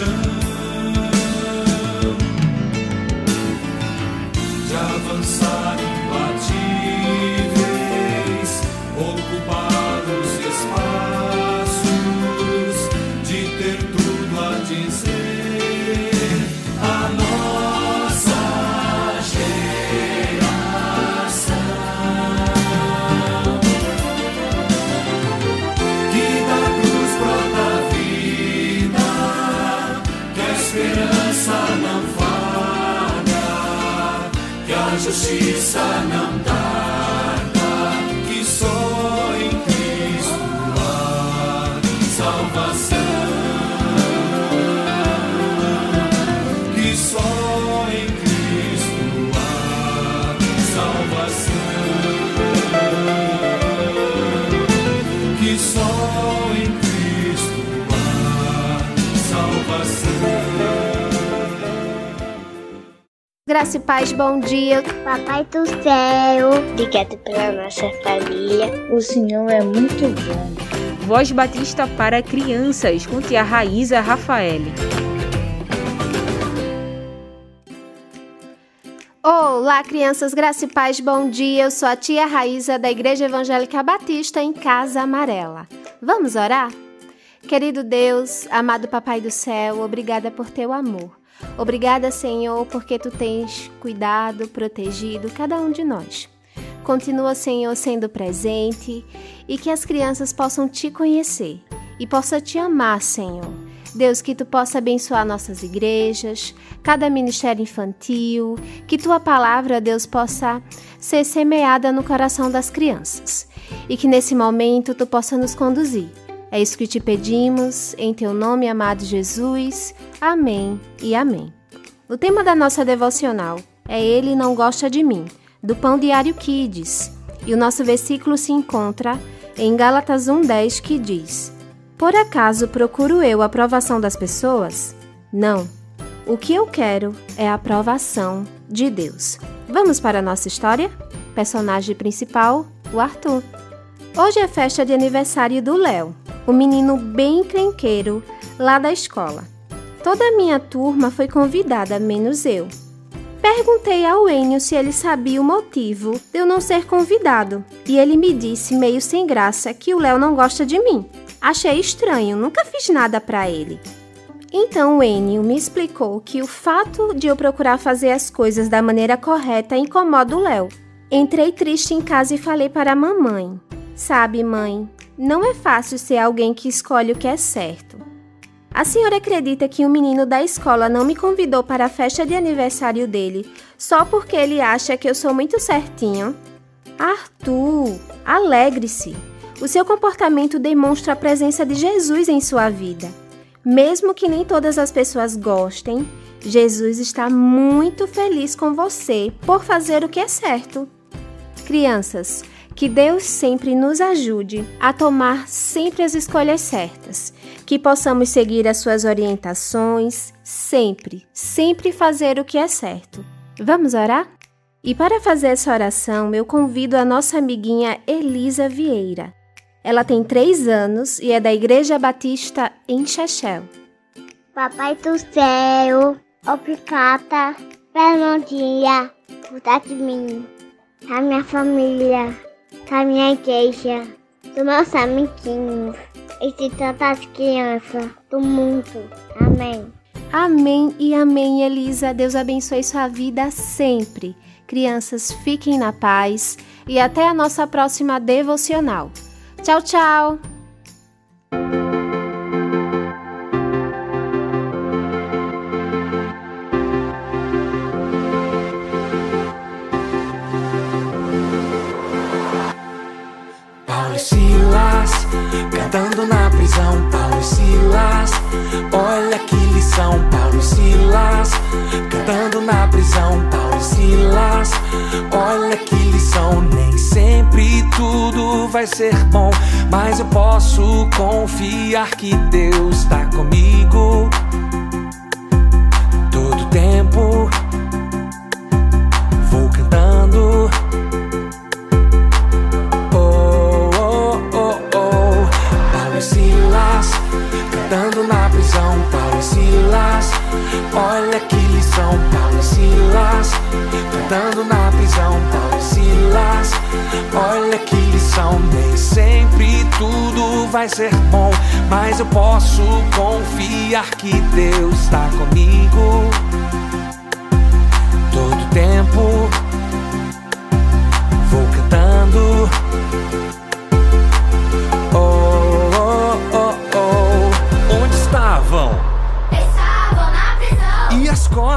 sun. A justiça não Graça e paz, bom dia. Papai do céu, obrigado pela nossa família. O Senhor é muito bom. Voz Batista para crianças com tia Raíza Rafael. Olá, crianças, graça e paz, bom dia. Eu sou a tia Raíza da Igreja Evangélica Batista em Casa Amarela. Vamos orar? Querido Deus, amado Papai do céu, obrigada por teu amor. Obrigada, Senhor, porque tu tens cuidado, protegido cada um de nós. Continua, Senhor, sendo presente e que as crianças possam te conhecer e possam te amar, Senhor. Deus, que tu possa abençoar nossas igrejas, cada ministério infantil, que tua palavra, Deus, possa ser semeada no coração das crianças e que nesse momento tu possa nos conduzir. É isso que te pedimos, em teu nome, amado Jesus. Amém e amém. O tema da nossa devocional é Ele não gosta de mim, do Pão Diário Kids. E o nosso versículo se encontra em Gálatas 1:10 que diz: Por acaso procuro eu a aprovação das pessoas? Não. O que eu quero é a aprovação de Deus. Vamos para a nossa história? Personagem principal, o Arthur. Hoje é festa de aniversário do Léo, o menino bem crenqueiro lá da escola. Toda a minha turma foi convidada, menos eu. Perguntei ao Enio se ele sabia o motivo de eu não ser convidado, e ele me disse, meio sem graça, que o Léo não gosta de mim. Achei estranho, nunca fiz nada para ele. Então o Enio me explicou que o fato de eu procurar fazer as coisas da maneira correta incomoda o Léo. Entrei triste em casa e falei para a mamãe: Sabe, mãe, não é fácil ser alguém que escolhe o que é certo. A senhora acredita que um menino da escola não me convidou para a festa de aniversário dele só porque ele acha que eu sou muito certinho? Arthur, alegre-se. O seu comportamento demonstra a presença de Jesus em sua vida. Mesmo que nem todas as pessoas gostem, Jesus está muito feliz com você por fazer o que é certo. Crianças, que Deus sempre nos ajude a tomar sempre as escolhas certas, que possamos seguir as suas orientações, sempre, sempre fazer o que é certo. Vamos orar? E para fazer essa oração, eu convido a nossa amiguinha Elisa Vieira. Ela tem três anos e é da Igreja Batista em Chechel. Papai do céu, obrigada pelo dia, cuidar de mim, da minha família, da minha igreja, dos meus amiguinhos e de tantas crianças do mundo. Amém. Amém e amém, Elisa. Deus abençoe sua vida sempre. Crianças, fiquem na paz e até a nossa próxima devocional. Tchau, tchau! Silas, cantando na prisão. Paulo e Silas, olha que lição. Paulo e Silas, cantando na prisão. Paulo e Silas, olha que lição. Nem sempre tudo vai ser bom, mas eu posso confiar que Deus está comigo. Todo tempo cantando na prisão. Paulo e Silas, olha que lição. Paulo e Silas, cantando na prisão. Paulo e Silas, olha que lição. Nem sempre tudo vai ser bom, mas eu posso confiar que Deus está comigo. Todo tempo vou cantando.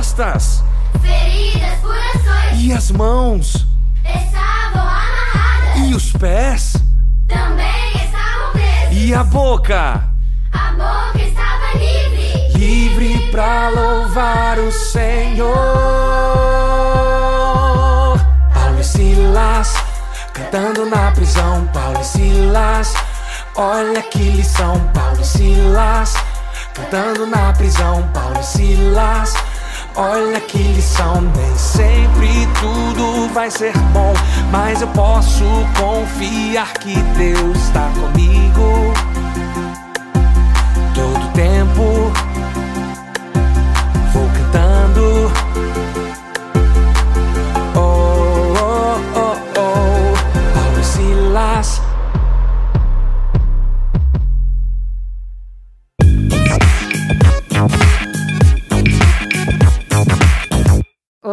Costas? feridas por ações, E as mãos? estavam amarradas, E os pés? também estavam presos. E a boca? A boca estava livre, Livre pra louvar o Senhor. Paulo e Silas, cantando na prisão. Paulo e Silas, olha que lição. Paulo e Silas, cantando na prisão. Paulo e Silas, olha que lição. Nem sempre tudo vai ser bom, mas eu posso confiar que Deus está comigo.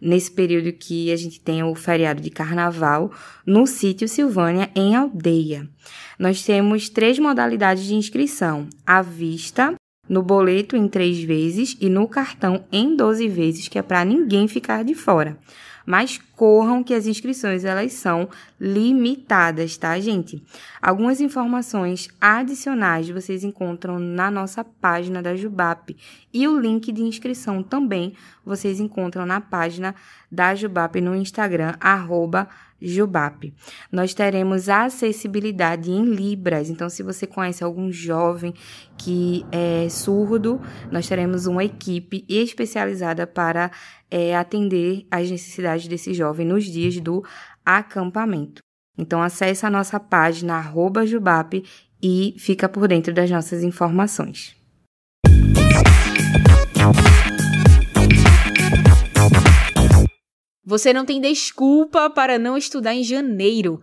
nesse período que a gente tem o feriado de carnaval, no sítio Silvânia, em Aldeia. Nós temos três modalidades de inscrição: à vista, no boleto em três vezes e no cartão em 12 vezes, que é para ninguém ficar de fora. Mas corram que as inscrições elas são limitadas, tá, gente? Algumas informações adicionais vocês encontram na nossa página da Jubap e o link de inscrição também vocês encontram na página da Jubap no Instagram arroba Jubap. Nós teremos acessibilidade em Libras, então se você conhece algum jovem que é surdo, nós teremos uma equipe especializada para é, atender às necessidades desse jovem nos dias do acampamento. Então acesse a nossa página arroba jubap e fica por dentro das nossas informações. Você não tem desculpa para não estudar em janeiro.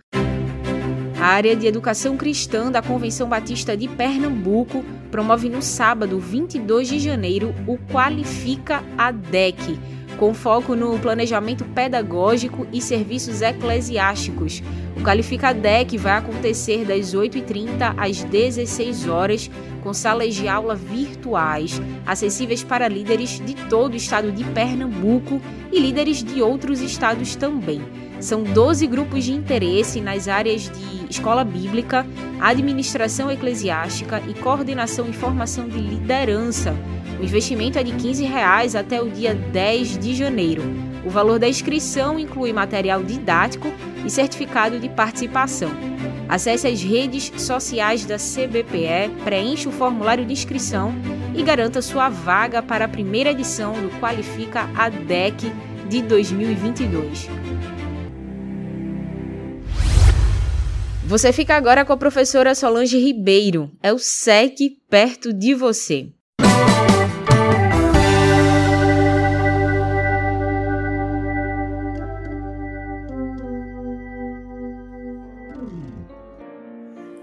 A área de educação cristã da Convenção Batista de Pernambuco promove no sábado, 22 de janeiro, o Qualifica ADEC com foco no planejamento pedagógico e serviços eclesiásticos. O Qualifica ADEC vai acontecer das 8h30 às 16 horas, com salas de aula virtuais, acessíveis para líderes de todo o estado de Pernambuco e líderes de outros estados também. São 12 grupos de interesse nas áreas de escola bíblica, administração eclesiástica e coordenação e formação de liderança. O investimento é de 15 reais até o dia 10 de janeiro. O valor da inscrição inclui material didático e certificado de participação. Acesse as redes sociais da CBPE, preencha o formulário de inscrição e garanta sua vaga para a primeira edição do Qualifica ADEC de 2022. Você fica agora com a professora Solange Ribeiro. É o SEC perto de você.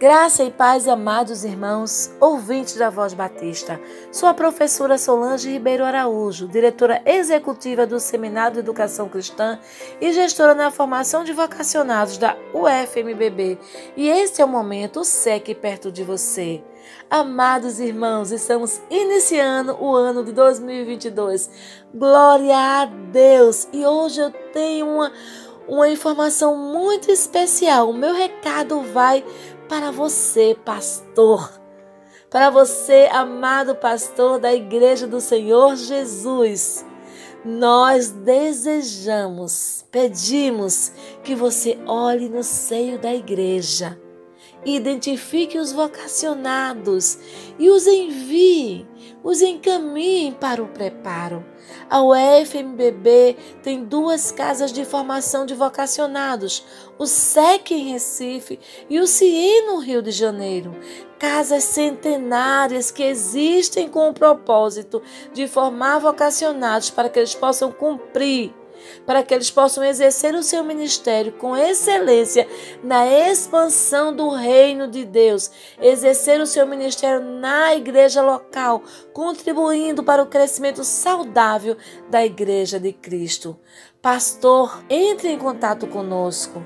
Graça e paz, amados irmãos, ouvintes da Voz Batista. Sou a professora Solange Ribeiro Araújo, diretora executiva do Seminário de Educação Cristã e gestora na formação de vocacionados da UFMBB. E este é o momento SEC perto de você. Amados irmãos, estamos iniciando o ano de 2022. Glória a Deus! E hoje eu tenho uma, uma informação muito especial. O meu recado vai para você, pastor, para você, amado pastor da Igreja do Senhor Jesus. Nós desejamos, pedimos que você olhe no seio da igreja, identifique os vocacionados e os envie, os encaminhe para o preparo. A UFMBB tem duas casas de formação de vocacionados, o SEC em Recife e o CIE no Rio de Janeiro. Casas centenárias que existem com o propósito de formar vocacionados para que eles possam cumprir para que eles possam exercer o seu ministério com excelência na expansão do reino de Deus, exercer o seu ministério na igreja local, contribuindo para o crescimento saudável da igreja de Cristo. Pastor, entre em contato conosco.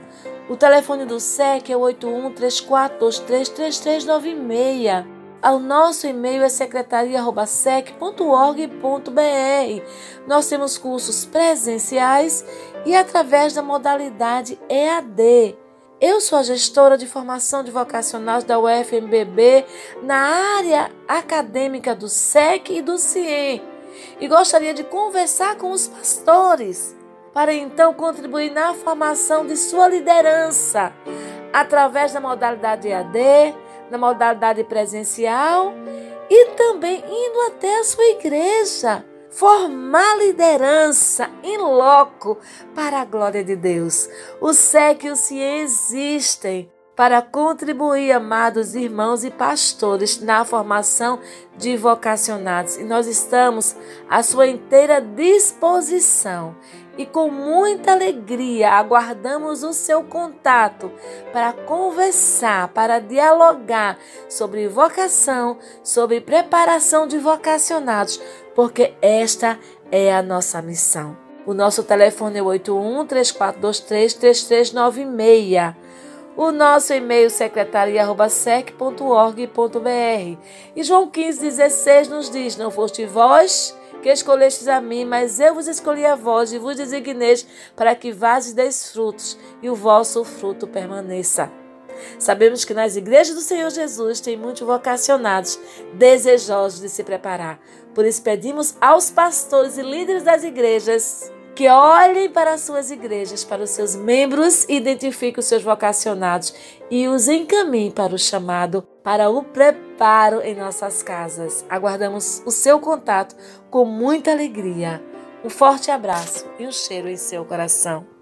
O telefone do SEC é 81 34233396 ao nosso e-mail é secretaria.sec.org.br. Nós temos cursos presenciais e através da modalidade EAD. Eu sou a gestora de formação de vocacionais da UFMBB na área acadêmica do SEC e do CIEM e gostaria de conversar com os pastores para então contribuir na formação de sua liderança através da modalidade EAD na modalidade presencial e também indo até a sua igreja, formar liderança em loco para a glória de Deus. O SEC e o CIE existem para contribuir, amados irmãos e pastores, na formação de vocacionados. E nós estamos à sua inteira disposição e com muita alegria aguardamos o seu contato para conversar, para dialogar sobre vocação, sobre preparação de vocacionados, porque esta é a nossa missão. O nosso telefone é 81 3423 3396. O nosso e-mail secretaria.sec.org.br. E João 15,16 nos diz: Não foste vós que escolhestes a mim, mas eu vos escolhi a vós e vos designei para que vades deis frutos e o vosso fruto permaneça. Sabemos que nas igrejas do Senhor Jesus tem muitos vocacionados desejosos de se preparar. Por isso pedimos aos pastores e líderes das igrejas que olhem para as suas igrejas, para os seus membros, identifiquem os seus vocacionados e os encaminhem para o chamado, para o preparo em nossas casas. Aguardamos o seu contato com muita alegria. Um forte abraço e um cheiro em seu coração.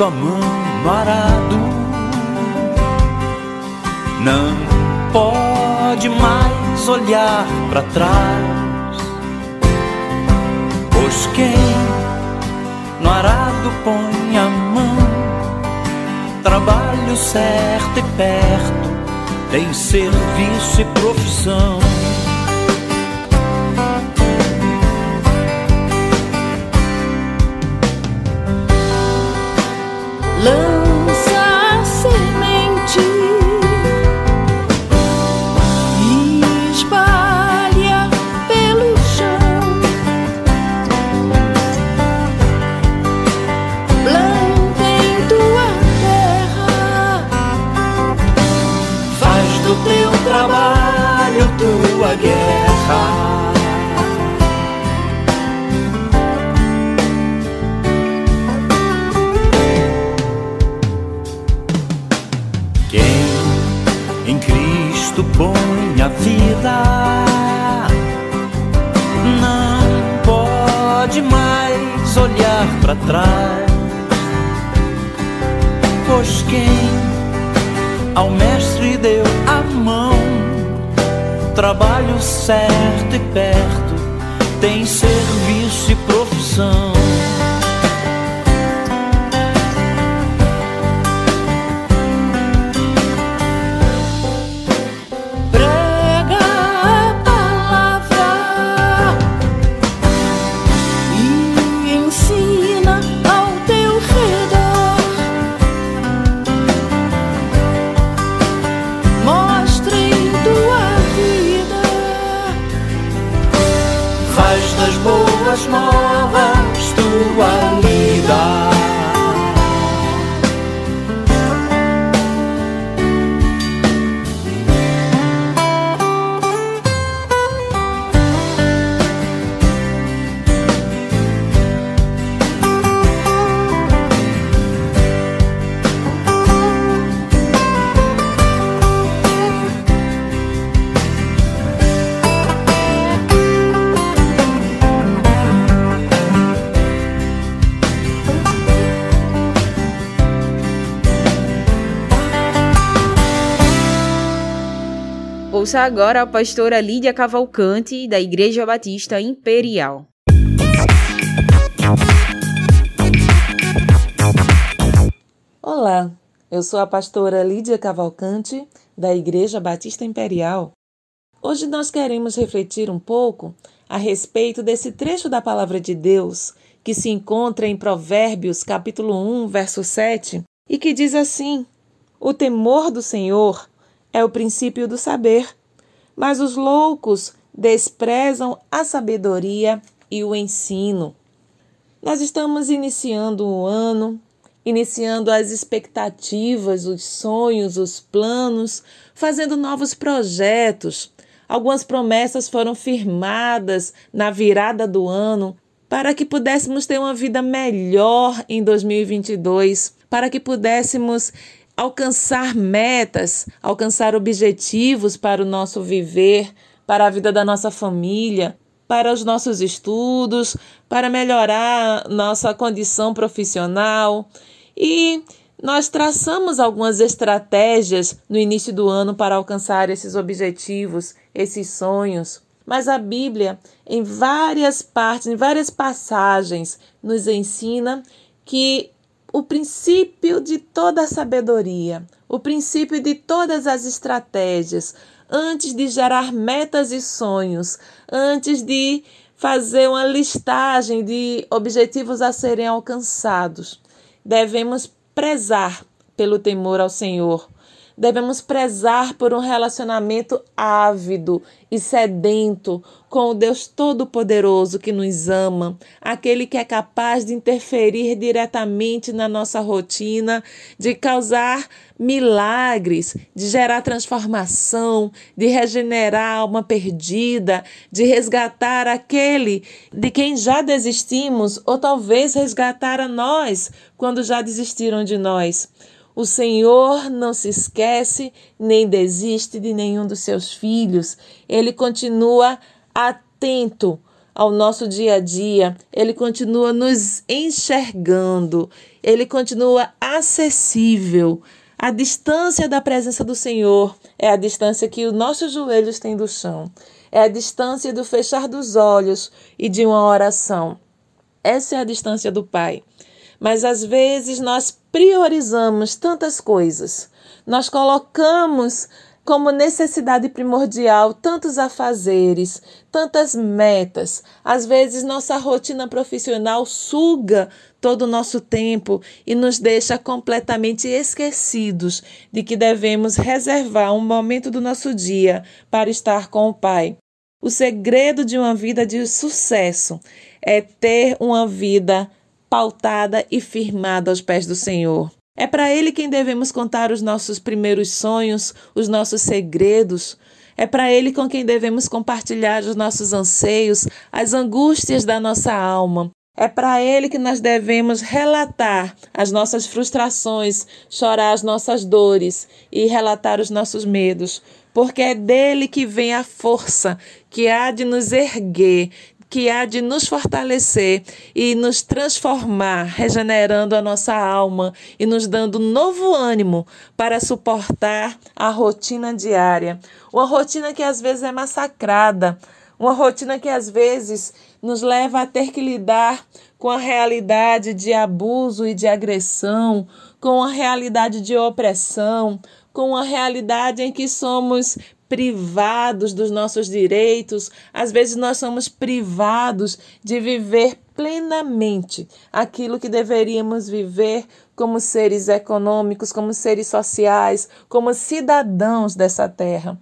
Visto a mão no arado. Não pode mais olhar para trás, pois quem no arado põe a mão, trabalho certo e perto, tem serviço e profissão. love. Cristo põe a vida não pode mais olhar para trás, pois quem ao mestre deu a mão. Trabalho certo e perto, tem serviço e profissão. Ouça agora a pastora Lídia Cavalcante, da Igreja Batista Imperial. Olá, eu sou a pastora Lídia Cavalcante, da Igreja Batista Imperial. Hoje nós queremos refletir um pouco a respeito desse trecho da palavra de Deus que se encontra em Provérbios, capítulo 1, verso 7, e que diz assim: O temor do Senhor é o princípio do saber, mas os loucos desprezam a sabedoria e o ensino. Nós estamos iniciando o ano, iniciando as expectativas, os sonhos, os planos, fazendo novos projetos. Algumas promessas foram firmadas na virada do ano para que pudéssemos ter uma vida melhor em 2022, para que pudéssemos alcançar metas, alcançar objetivos para o nosso viver, para a vida da nossa família, para os nossos estudos, para melhorar nossa condição profissional. E nós traçamos algumas estratégias no início do ano para alcançar esses objetivos, esses sonhos. Mas a Bíblia, em várias partes, em várias passagens, nos ensina que o princípio de toda a sabedoria, o princípio de todas as estratégias, antes de gerar metas e sonhos, antes de fazer uma listagem de objetivos a serem alcançados, devemos prezar pelo temor ao Senhor. Devemos prezar por um relacionamento ávido e sedento com o Deus Todo-Poderoso que nos ama, aquele que é capaz de interferir diretamente na nossa rotina, de causar milagres, de gerar transformação, de regenerar alma perdida, de resgatar aquele de quem já desistimos, ou talvez resgatar a nós quando já desistiram de nós. O Senhor não se esquece nem desiste de nenhum dos seus filhos. Ele continua atento ao nosso dia a dia, ele continua nos enxergando, ele continua acessível. A distância da presença do Senhor é a distância que os nossos joelhos têm do chão, é a distância do fechar dos olhos e de uma oração. Essa é a distância do Pai. Mas às vezes nós priorizamos tantas coisas, nós colocamos como necessidade primordial tantos afazeres, tantas metas. Às vezes nossa rotina profissional suga todo o nosso tempo e nos deixa completamente esquecidos de que devemos reservar um momento do nosso dia para estar com o Pai. O segredo de uma vida de sucesso é ter uma vida pautada e firmada aos pés do Senhor. É para Ele quem devemos contar os nossos primeiros sonhos, os nossos segredos. É para Ele com quem devemos compartilhar os nossos anseios, as angústias da nossa alma. É para Ele que nós devemos relatar as nossas frustrações, chorar as nossas dores e relatar os nossos medos, porque é dele que vem a força que há de nos erguer, que há de nos fortalecer e nos transformar, regenerando a nossa alma e nos dando novo ânimo para suportar a rotina diária. Uma rotina que às vezes é massacrada, uma rotina que às vezes nos leva a ter que lidar com a realidade de abuso e de agressão, com a realidade de opressão, com a realidade em que somos privados dos nossos direitos, às vezes nós somos privados de viver plenamente aquilo que deveríamos viver como seres econômicos, como seres sociais, como cidadãos dessa terra.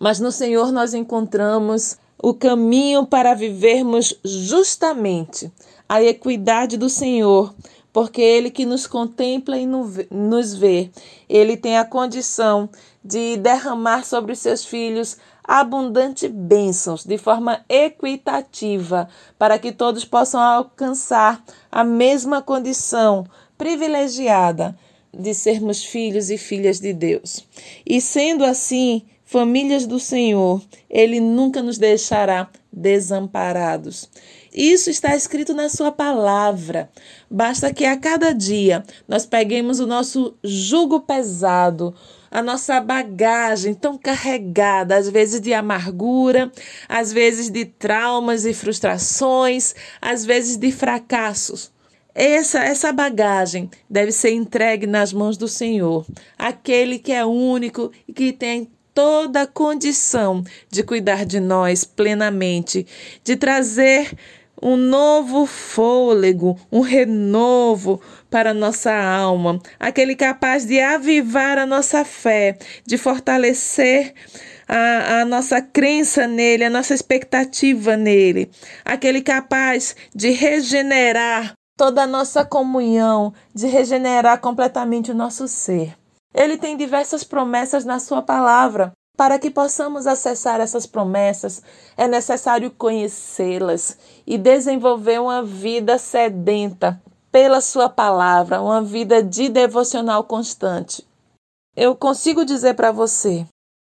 Mas no Senhor nós encontramos o caminho para vivermos justamente a equidade do Senhor, porque Ele que nos contempla e nos vê, Ele tem a condição de derramar sobre os seus filhos abundante bênçãos de forma equitativa, para que todos possam alcançar a mesma condição privilegiada de sermos filhos e filhas de Deus. E sendo assim, famílias do Senhor, Ele nunca nos deixará desamparados. Isso está escrito na Sua palavra. Basta que a cada dia nós peguemos o nosso jugo pesado, a nossa bagagem tão carregada, às vezes de amargura, às vezes de traumas e frustrações, às vezes de fracassos. Essa, essa bagagem deve ser entregue nas mãos do Senhor, aquele que é único e que tem toda a condição de cuidar de nós plenamente, de trazer um novo fôlego, um renovo para nossa alma, aquele capaz de avivar a nossa fé, de fortalecer a, a, nossa crença nele, a nossa expectativa nele, aquele capaz de regenerar toda a nossa comunhão, de regenerar completamente o nosso ser. Ele tem diversas promessas na sua palavra. Para que possamos acessar essas promessas, é necessário conhecê-las e desenvolver uma vida sedenta pela Sua palavra, uma vida de devocional constante. Eu consigo dizer para você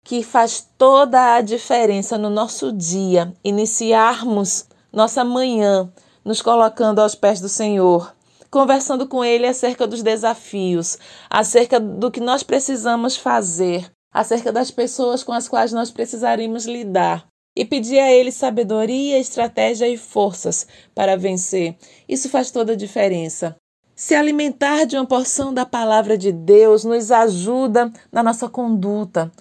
que faz toda a diferença no nosso dia iniciarmos nossa manhã nos colocando aos pés do Senhor, conversando com Ele acerca dos desafios, acerca do que nós precisamos fazer acerca das pessoas com as quais nós precisaríamos lidar e pedir a Ele sabedoria, estratégia e forças para vencer. Isso faz toda a diferença. Se alimentar de uma porção da palavra de Deus nos ajuda na nossa conduta,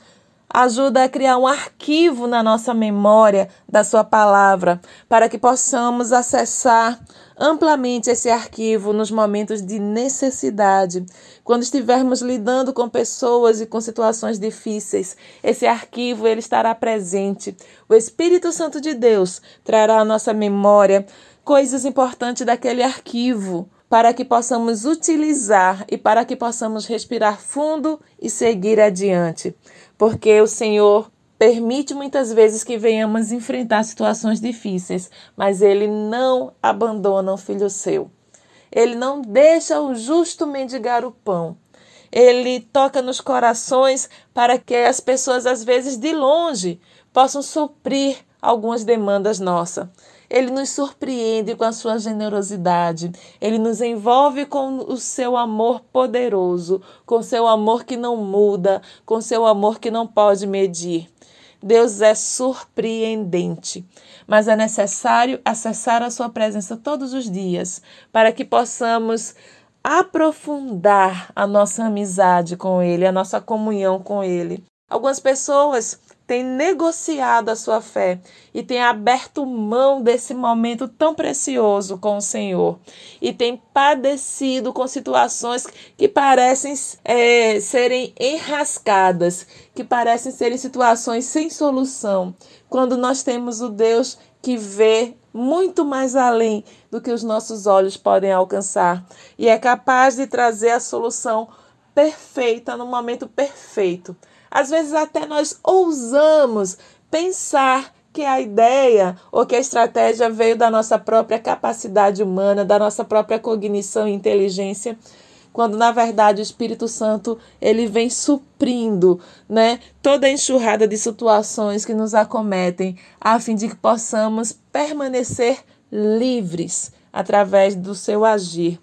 ajuda a criar um arquivo na nossa memória da Sua palavra, para que possamos acessar amplamente esse arquivo nos momentos de necessidade, quando estivermos lidando com pessoas e com situações difíceis. Esse arquivo ele estará presente. O Espírito Santo de Deus trará à nossa memória coisas importantes daquele arquivo para que possamos utilizar e para que possamos respirar fundo e seguir adiante porque o Senhor permite muitas vezes que venhamos enfrentar situações difíceis, mas Ele não abandona o filho seu. Ele não deixa o justo mendigar o pão. Ele toca nos corações para que as pessoas, às vezes de longe, possam suprir algumas demandas nossas. Ele nos surpreende com a sua generosidade. Ele nos envolve com o seu amor poderoso, com seu amor que não muda, com seu amor que não pode medir. Deus é surpreendente, mas é necessário acessar a sua presença todos os dias para que possamos aprofundar a nossa amizade com Ele, a nossa comunhão com Ele. Algumas pessoas têm negociado a sua fé e têm aberto mão desse momento tão precioso com o Senhor e têm padecido com situações que parecem é, serem enrascadas, que parecem serem situações sem solução, quando nós temos o Deus que vê muito mais além do que os nossos olhos podem alcançar e é capaz de trazer a solução perfeita no momento perfeito. Às vezes até nós ousamos pensar que a ideia ou que a estratégia veio da nossa própria capacidade humana, da nossa própria cognição e inteligência, quando na verdade o Espírito Santo ele vem suprindo, né, toda a enxurrada de situações que nos acometem, a fim de que possamos permanecer livres através do seu agir.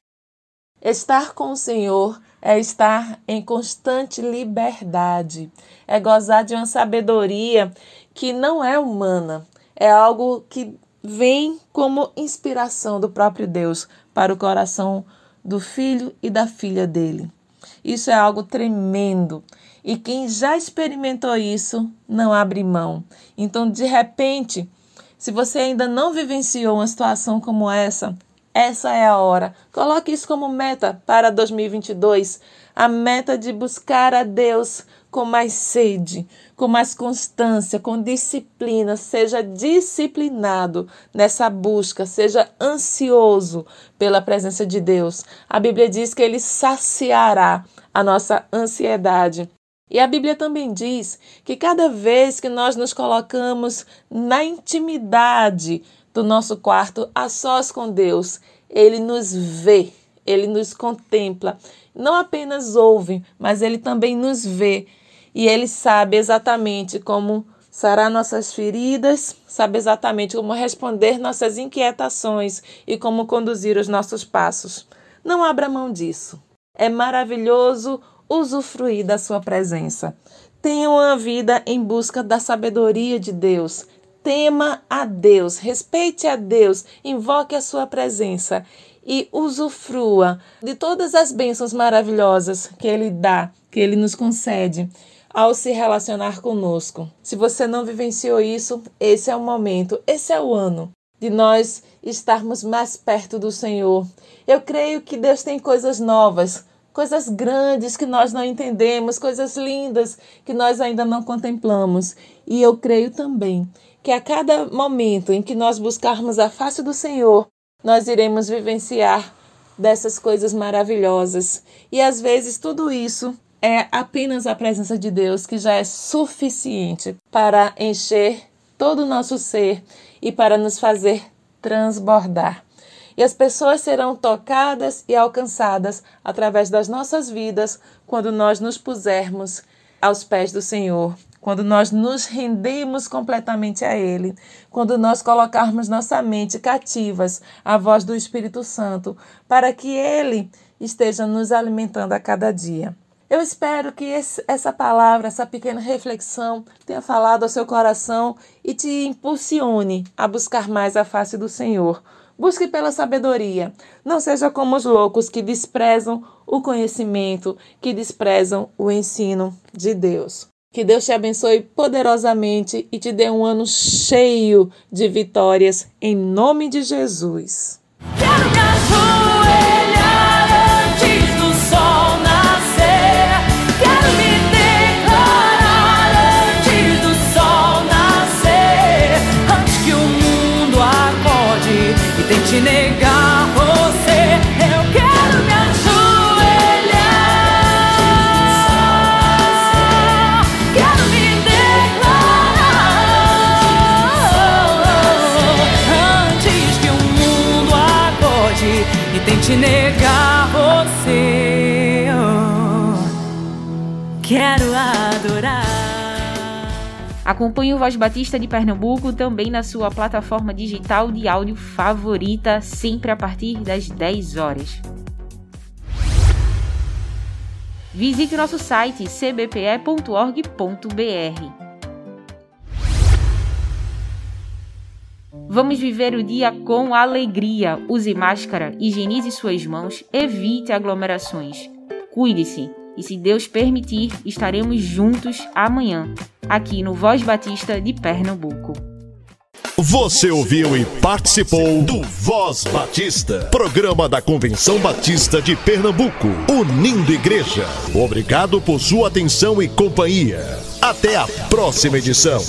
Estar com o Senhor é estar em constante liberdade, é gozar de uma sabedoria que não é humana, é algo que vem como inspiração do próprio Deus para o coração do filho e da filha dele. Isso é algo tremendo. E quem já experimentou isso não abre mão. Então, de repente, se você ainda não vivenciou uma situação como essa, essa é a hora. Coloque isso como meta para 2022. A meta de buscar a Deus com mais sede, com mais constância, com disciplina. Seja disciplinado nessa busca, seja ansioso pela presença de Deus. A Bíblia diz que ele saciará a nossa ansiedade. E a Bíblia também diz que cada vez que nós nos colocamos na intimidade do nosso quarto a sós com Deus. Ele nos vê, ele nos contempla. Não apenas ouve, mas ele também nos vê. E ele sabe exatamente como sarar nossas feridas, sabe exatamente como responder nossas inquietações e como conduzir os nossos passos. Não abra mão disso. É maravilhoso usufruir da sua presença. Tenha uma vida em busca da sabedoria de Deus, tema a Deus, respeite a Deus, invoque a sua presença e usufrua de todas as bênçãos maravilhosas que Ele dá, que Ele nos concede ao se relacionar conosco. Se você não vivenciou isso, esse é o momento, esse é o ano de nós estarmos mais perto do Senhor. Eu creio que Deus tem coisas novas, coisas grandes que nós não entendemos, coisas lindas que nós ainda não contemplamos. E eu creio também que a cada momento em que nós buscarmos a face do Senhor, nós iremos vivenciar dessas coisas maravilhosas. E às vezes tudo isso é apenas a presença de Deus que já é suficiente para encher todo o nosso ser e para nos fazer transbordar. E as pessoas serão tocadas e alcançadas através das nossas vidas quando nós nos pusermos aos pés do Senhor quando nós nos rendemos completamente a Ele, quando nós colocarmos nossa mente cativas à voz do Espírito Santo, para que Ele esteja nos alimentando a cada dia. Eu espero que esse, essa palavra, essa pequena reflexão, tenha falado ao seu coração e te impulsione a buscar mais a face do Senhor. Busque pela sabedoria. Não seja como os loucos que desprezam o conhecimento, que desprezam o ensino de Deus. Que Deus te abençoe poderosamente e te dê um ano cheio de vitórias, em nome de Jesus. Acorde e tente negar você. Oh, Quero adorar. Acompanhe o Voz Batista de Pernambuco também na sua plataforma digital de áudio favorita, sempre a partir das 10 horas. Visite nosso site cbpe.org.br. Vamos viver o dia com alegria. Use máscara, higienize suas mãos, evite aglomerações. Cuide-se e, se Deus permitir, estaremos juntos amanhã, aqui no Voz Batista de Pernambuco. Você ouviu e participou do Voz Batista, programa da Convenção Batista de Pernambuco, unindo igreja. Obrigado por sua atenção e companhia. Até a próxima edição.